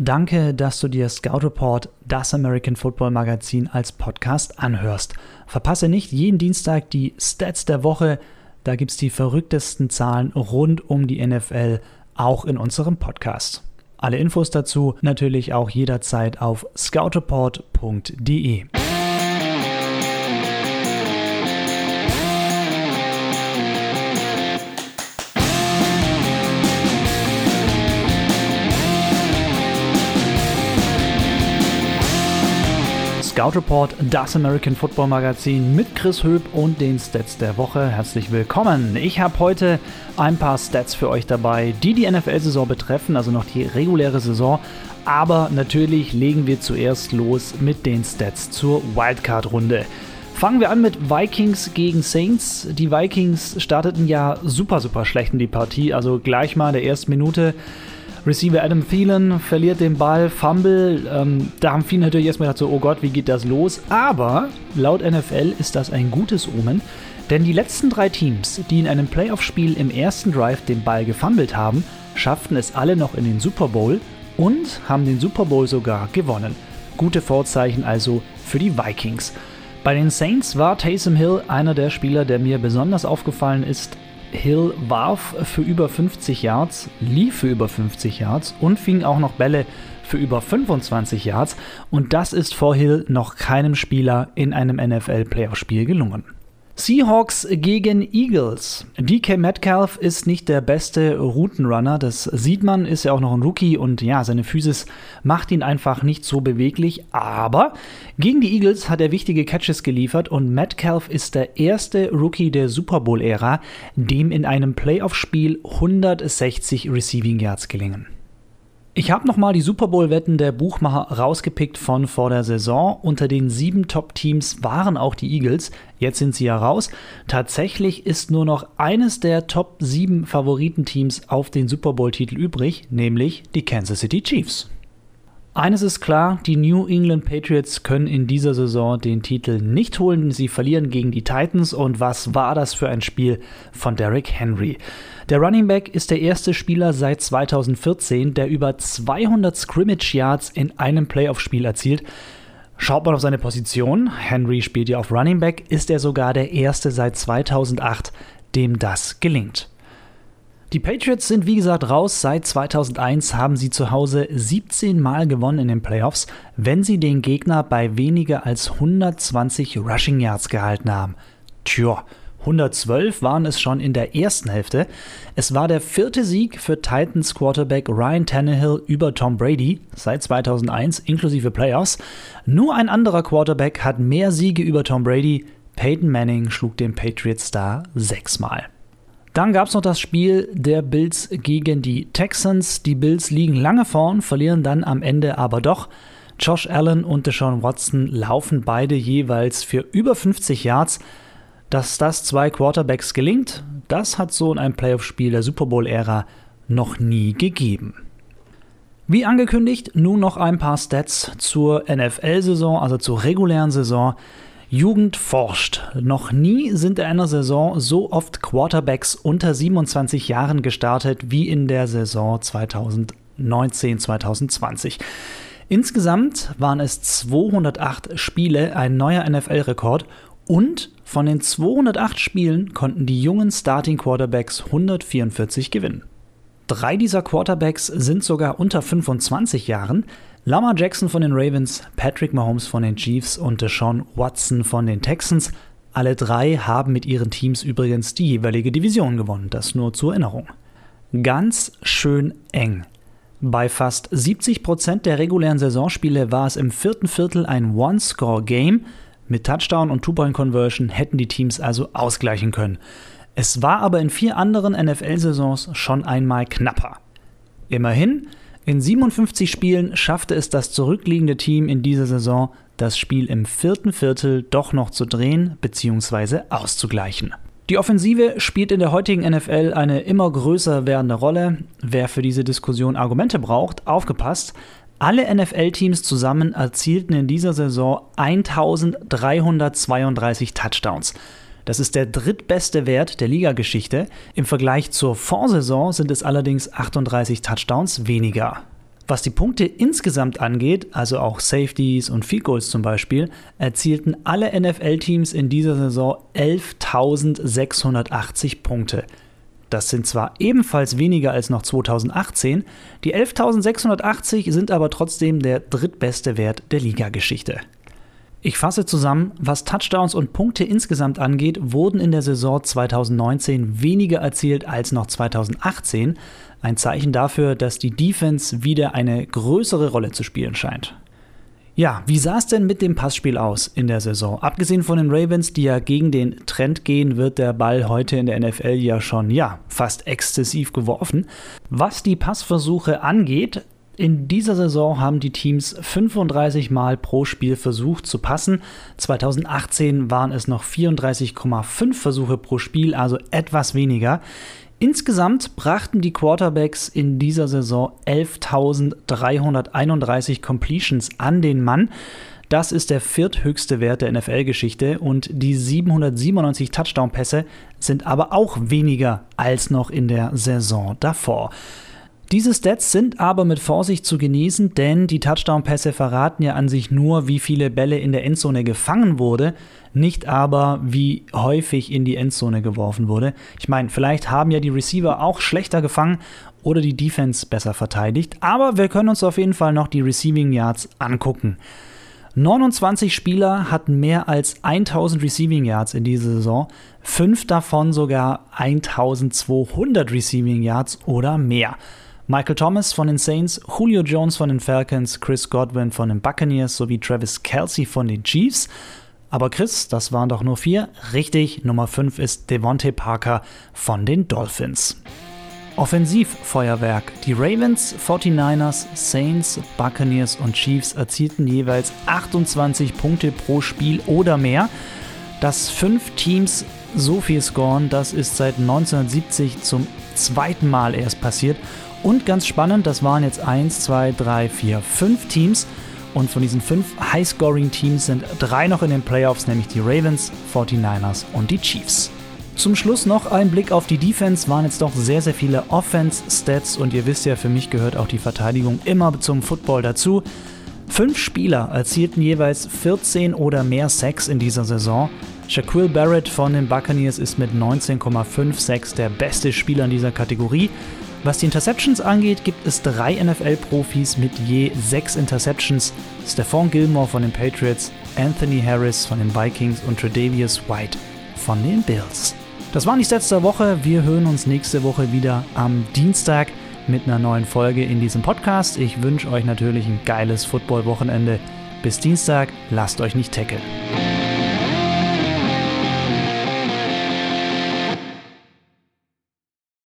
Danke, dass du dir Scout Report, das American Football Magazin, als Podcast anhörst. Verpasse nicht jeden Dienstag die Stats der Woche. Da gibt es die verrücktesten Zahlen rund um die NFL, auch in unserem Podcast. Alle Infos dazu natürlich auch jederzeit auf scoutreport.de. Scout Report, das American Football Magazin mit Chris Höp und den Stats der Woche. Herzlich willkommen. Ich habe heute ein paar Stats für euch dabei, die die NFL-Saison betreffen, also noch die reguläre Saison. Aber natürlich legen wir zuerst los mit den Stats zur Wildcard-Runde. Fangen wir an mit Vikings gegen Saints. Die Vikings starteten ja super, super schlecht in die Partie, also gleich mal in der ersten Minute Receiver Adam Thielen verliert den Ball, Fumble. Ähm, da haben viele natürlich erstmal gedacht, so, oh Gott, wie geht das los? Aber laut NFL ist das ein gutes Omen, denn die letzten drei Teams, die in einem Playoff-Spiel im ersten Drive den Ball gefummelt haben, schafften es alle noch in den Super Bowl und haben den Super Bowl sogar gewonnen. Gute Vorzeichen also für die Vikings. Bei den Saints war Taysom Hill einer der Spieler, der mir besonders aufgefallen ist. Hill warf für über 50 Yards, lief für über 50 Yards und fing auch noch Bälle für über 25 Yards und das ist vor Hill noch keinem Spieler in einem NFL-Playoff-Spiel gelungen. Seahawks gegen Eagles. DK Metcalf ist nicht der beste Routenrunner, das sieht man, ist ja auch noch ein Rookie und ja, seine Physis macht ihn einfach nicht so beweglich, aber gegen die Eagles hat er wichtige Catches geliefert und Metcalf ist der erste Rookie der Super Bowl-Ära, dem in einem Playoff-Spiel 160 Receiving Yards gelingen. Ich habe nochmal die Super Bowl-Wetten der Buchmacher rausgepickt von vor der Saison. Unter den sieben Top-Teams waren auch die Eagles. Jetzt sind sie ja raus. Tatsächlich ist nur noch eines der Top sieben Favoritenteams auf den Super Bowl-Titel übrig, nämlich die Kansas City Chiefs. Eines ist klar, die New England Patriots können in dieser Saison den Titel nicht holen. Sie verlieren gegen die Titans und was war das für ein Spiel von Derrick Henry? Der Running Back ist der erste Spieler seit 2014, der über 200 Scrimmage Yards in einem Playoff-Spiel erzielt. Schaut man auf seine Position, Henry spielt ja auf Running Back, ist er sogar der erste seit 2008, dem das gelingt. Die Patriots sind wie gesagt raus. Seit 2001 haben sie zu Hause 17 Mal gewonnen in den Playoffs, wenn sie den Gegner bei weniger als 120 Rushing Yards gehalten haben. Tja, 112 waren es schon in der ersten Hälfte. Es war der vierte Sieg für Titans Quarterback Ryan Tannehill über Tom Brady seit 2001 inklusive Playoffs. Nur ein anderer Quarterback hat mehr Siege über Tom Brady. Peyton Manning schlug den Patriots Star sechsmal. Dann gab es noch das Spiel der Bills gegen die Texans. Die Bills liegen lange vorn, verlieren dann am Ende aber doch. Josh Allen und Deshaun Watson laufen beide jeweils für über 50 Yards. Dass das zwei Quarterbacks gelingt, das hat so in einem Playoff-Spiel der Super Bowl-Ära noch nie gegeben. Wie angekündigt, nun noch ein paar Stats zur NFL-Saison, also zur regulären Saison. Jugend forscht. Noch nie sind in einer Saison so oft Quarterbacks unter 27 Jahren gestartet wie in der Saison 2019-2020. Insgesamt waren es 208 Spiele, ein neuer NFL-Rekord. Und von den 208 Spielen konnten die jungen Starting Quarterbacks 144 gewinnen. Drei dieser Quarterbacks sind sogar unter 25 Jahren. Lamar Jackson von den Ravens, Patrick Mahomes von den Chiefs und Deshaun Watson von den Texans. Alle drei haben mit ihren Teams übrigens die jeweilige Division gewonnen, das nur zur Erinnerung. Ganz schön eng. Bei fast 70 Prozent der regulären Saisonspiele war es im vierten Viertel ein One-Score-Game. Mit Touchdown und Two-Point-Conversion hätten die Teams also ausgleichen können. Es war aber in vier anderen NFL-Saisons schon einmal knapper. Immerhin, in 57 Spielen schaffte es das zurückliegende Team in dieser Saison, das Spiel im vierten Viertel doch noch zu drehen bzw. auszugleichen. Die Offensive spielt in der heutigen NFL eine immer größer werdende Rolle. Wer für diese Diskussion Argumente braucht, aufgepasst. Alle NFL-Teams zusammen erzielten in dieser Saison 1332 Touchdowns. Das ist der drittbeste Wert der Ligageschichte. Im Vergleich zur Vorsaison sind es allerdings 38 Touchdowns weniger. Was die Punkte insgesamt angeht, also auch Safeties und Field Goals zum Beispiel, erzielten alle NFL-Teams in dieser Saison 11.680 Punkte. Das sind zwar ebenfalls weniger als noch 2018, die 11.680 sind aber trotzdem der drittbeste Wert der Ligageschichte. Ich fasse zusammen, was Touchdowns und Punkte insgesamt angeht, wurden in der Saison 2019 weniger erzielt als noch 2018. Ein Zeichen dafür, dass die Defense wieder eine größere Rolle zu spielen scheint. Ja, wie sah es denn mit dem Passspiel aus in der Saison? Abgesehen von den Ravens, die ja gegen den Trend gehen, wird der Ball heute in der NFL ja schon, ja, fast exzessiv geworfen. Was die Passversuche angeht, in dieser Saison haben die Teams 35 Mal pro Spiel versucht zu passen. 2018 waren es noch 34,5 Versuche pro Spiel, also etwas weniger. Insgesamt brachten die Quarterbacks in dieser Saison 11.331 Completions an den Mann. Das ist der vierthöchste Wert der NFL-Geschichte und die 797 Touchdown-Pässe sind aber auch weniger als noch in der Saison davor. Diese Stats sind aber mit Vorsicht zu genießen, denn die Touchdown-Pässe verraten ja an sich nur, wie viele Bälle in der Endzone gefangen wurde, nicht aber, wie häufig in die Endzone geworfen wurde. Ich meine, vielleicht haben ja die Receiver auch schlechter gefangen oder die Defense besser verteidigt, aber wir können uns auf jeden Fall noch die Receiving Yards angucken. 29 Spieler hatten mehr als 1000 Receiving Yards in dieser Saison, fünf davon sogar 1200 Receiving Yards oder mehr. Michael Thomas von den Saints, Julio Jones von den Falcons, Chris Godwin von den Buccaneers sowie Travis Kelsey von den Chiefs. Aber Chris, das waren doch nur vier. Richtig, Nummer 5 ist Devontae Parker von den Dolphins. Offensivfeuerwerk. Die Ravens, 49ers, Saints, Buccaneers und Chiefs erzielten jeweils 28 Punkte pro Spiel oder mehr. Dass fünf Teams so viel scoren, das ist seit 1970 zum zweiten Mal erst passiert und ganz spannend, das waren jetzt 1, 2, 3, 4, 5 Teams. Und von diesen fünf High-Scoring-Teams sind drei noch in den Playoffs, nämlich die Ravens, 49ers und die Chiefs. Zum Schluss noch ein Blick auf die Defense. Waren jetzt doch sehr, sehr viele Offense-Stats und ihr wisst ja, für mich gehört auch die Verteidigung immer zum Football dazu. Fünf Spieler erzielten jeweils 14 oder mehr Sacks in dieser Saison. Shaquille Barrett von den Buccaneers ist mit 19,5 Sacks der beste Spieler in dieser Kategorie. Was die Interceptions angeht, gibt es drei NFL-Profis mit je sechs Interceptions. Stephon Gilmore von den Patriots, Anthony Harris von den Vikings und Tredavious White von den Bills. Das die Stats der Woche. Wir hören uns nächste Woche wieder am Dienstag mit einer neuen Folge in diesem Podcast. Ich wünsche euch natürlich ein geiles Football-Wochenende. Bis Dienstag, lasst euch nicht tackeln.